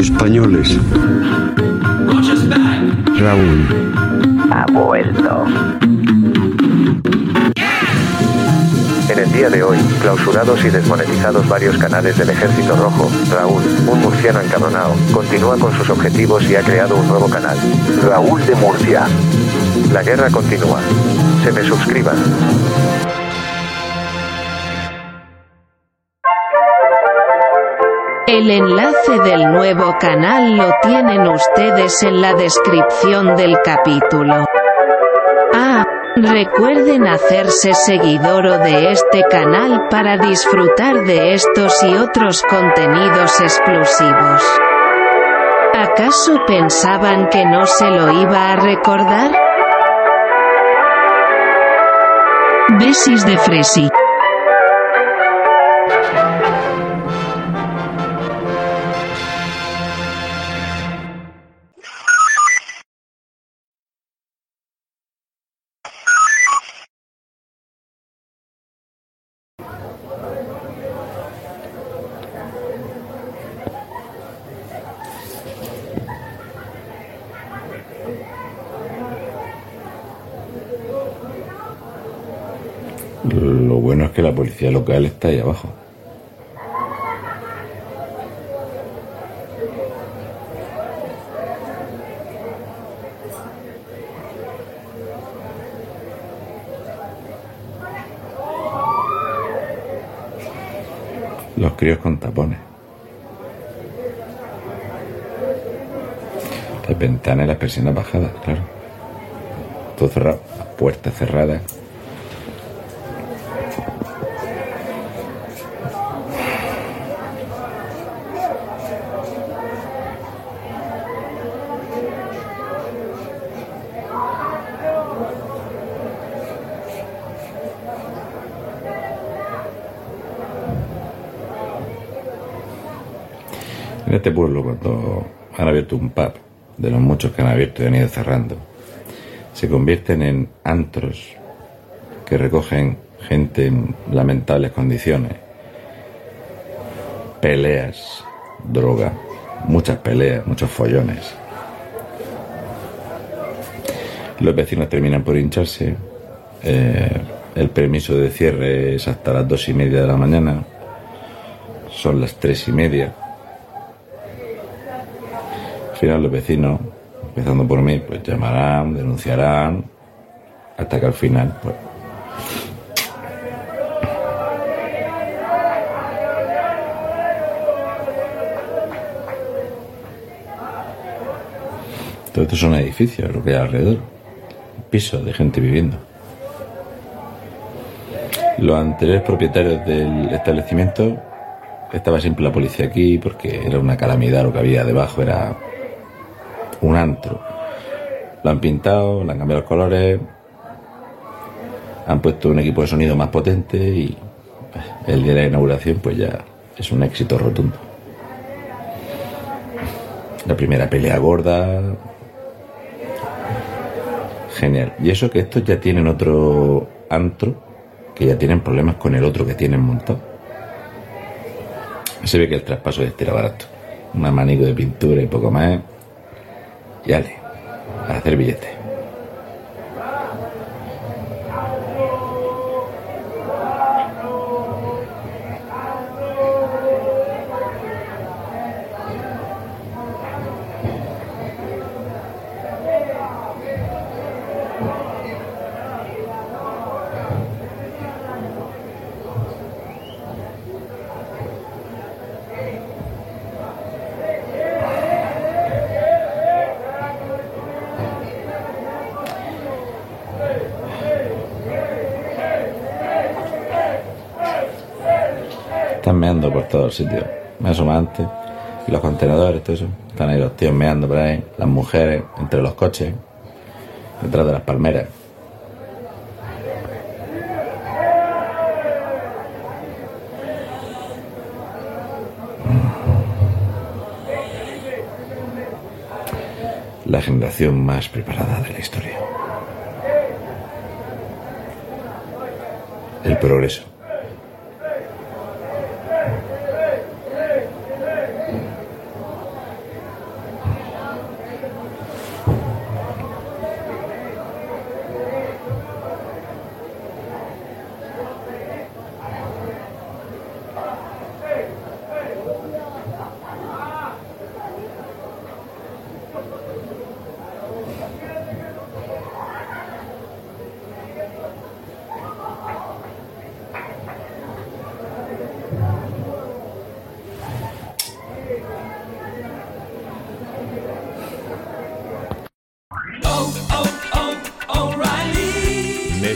Españoles. Raúl. ha vuelto. En el día de hoy, clausurados y desmonetizados varios canales del Ejército Rojo, Raúl, un murciano encabronado, continúa con sus objetivos y ha creado un nuevo canal. Raúl de Murcia. La guerra continúa. Se me suscriban. El enlace del nuevo canal lo tienen ustedes en la descripción del capítulo. Ah, recuerden hacerse seguidor de este canal para disfrutar de estos y otros contenidos exclusivos. ¿Acaso pensaban que no se lo iba a recordar? Besis de Fresi. Lo bueno es que la policía local está ahí abajo. Los críos con tapones. Las ventanas y las persianas bajadas, claro. Todo cerrado, las puertas cerradas. En este pueblo, cuando han abierto un pub, de los muchos que han abierto y han ido cerrando, se convierten en antros que recogen gente en lamentables condiciones, peleas, droga, muchas peleas, muchos follones. Los vecinos terminan por hincharse. eh, el permiso de cierre es hasta las dos y media de la mañana. Son las tres y media. Al final los vecinos, empezando por mí, pues llamarán, denunciarán, hasta que al final, pues... Todo esto son edificios, lo que hay alrededor. Pisos de gente viviendo. Los anteriores propietarios del establecimiento estaba siempre la policía aquí porque era una calamidad lo que había debajo, era un antro. Lo han pintado, le han cambiado los colores, han puesto un equipo de sonido más potente y pues, el día de la inauguración pues ya es un éxito rotundo. La primera pelea gorda. Genial. Y eso que estos ya tienen otro antro, que ya tienen problemas con el otro que tienen montado. Se ve que el traspaso de este barato. Un abanico de pintura y poco más. Y ale, a hacer billetes. Están meando por todo el sitio. Me asoma antes. Y los contenedores, todo eso. Están ahí los tíos meando por ahí. Las mujeres, entre los coches. Detrás de las palmeras. La generación más preparada de la historia. El progreso.